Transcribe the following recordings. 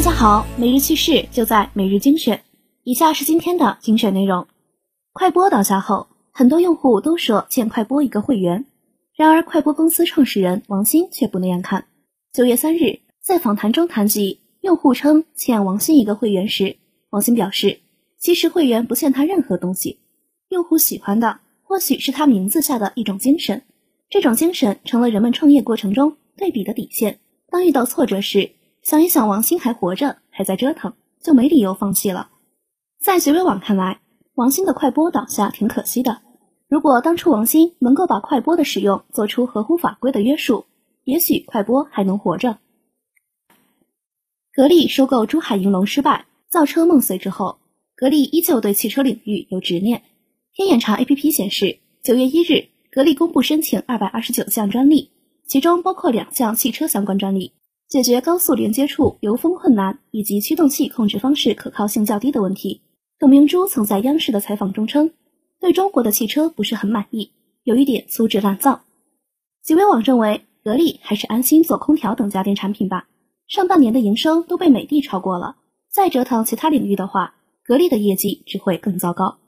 大家好，每日趣事就在每日精选。以下是今天的精选内容：快播倒下后，很多用户都说欠快播一个会员。然而，快播公司创始人王鑫却不那样看。九月三日，在访谈中谈及用户称欠王鑫一个会员时，王鑫表示，其实会员不欠他任何东西，用户喜欢的或许是他名字下的一种精神，这种精神成了人们创业过程中对比的底线。当遇到挫折时，想一想王鑫还活着，还在折腾，就没理由放弃了。在学微网看来，王鑫的快播倒下挺可惜的。如果当初王鑫能够把快播的使用做出合乎法规的约束，也许快播还能活着。格力收购珠海银隆失败，造车梦碎之后，格力依旧对汽车领域有执念。天眼查 APP 显示，九月一日，格力公布申请二百二十九项专利，其中包括两项汽车相关专利。解决高速连接处油封困难以及驱动器控制方式可靠性较低的问题。董明珠曾在央视的采访中称，对中国的汽车不是很满意，有一点粗制滥造。极微网认为，格力还是安心做空调等家电产品吧。上半年的营收都被美的超过了，再折腾其他领域的话，格力的业绩只会更糟糕。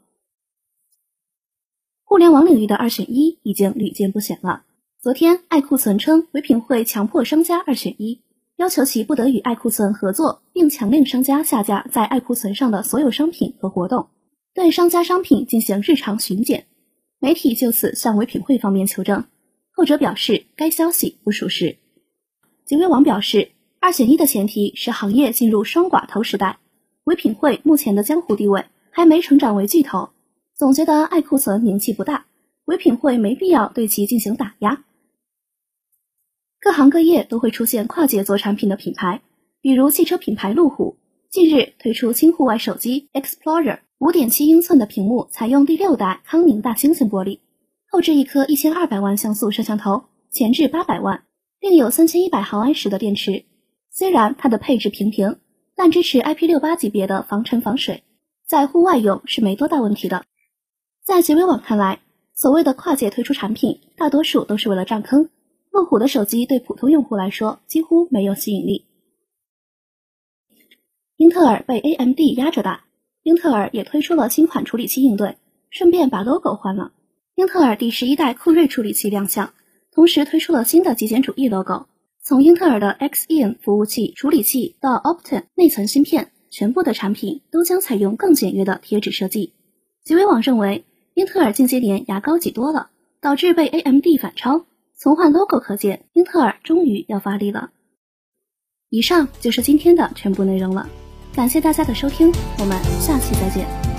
互联网领域的二选一已经屡见不鲜了。昨天，爱库存称唯品会强迫商家二选一。要求其不得与爱库存合作，并强令商家下架在爱库存上的所有商品和活动，对商家商品进行日常巡检。媒体就此向唯品会方面求证，后者表示该消息不属实。极微网表示，二选一的前提是行业进入双寡头时代，唯品会目前的江湖地位还没成长为巨头，总觉得爱库存名气不大，唯品会没必要对其进行打压。各行各业都会出现跨界做产品的品牌，比如汽车品牌路虎近日推出轻户外手机 Explorer，五点七英寸的屏幕采用第六代康宁大猩猩玻璃，后置一颗一千二百万像素摄像头，前置八百万，另有三千一百毫安时的电池。虽然它的配置平平，但支持 IP 六八级别的防尘防水，在户外用是没多大问题的。在极微网看来，所谓的跨界推出产品，大多数都是为了占坑。路虎的手机对普通用户来说几乎没有吸引力。英特尔被 AMD 压着打，英特尔也推出了新款处理器应对，顺便把 logo 换了。英特尔第十一代酷睿处理器亮相，同时推出了新的极简主义 logo。从英特尔的 Xeon 服务器处理器到 Optane 内存芯片，全部的产品都将采用更简约的贴纸设计。极微网认为，英特尔近些年牙膏挤多了，导致被 AMD 反超。从换 logo 可见，英特尔终于要发力了。以上就是今天的全部内容了，感谢大家的收听，我们下期再见。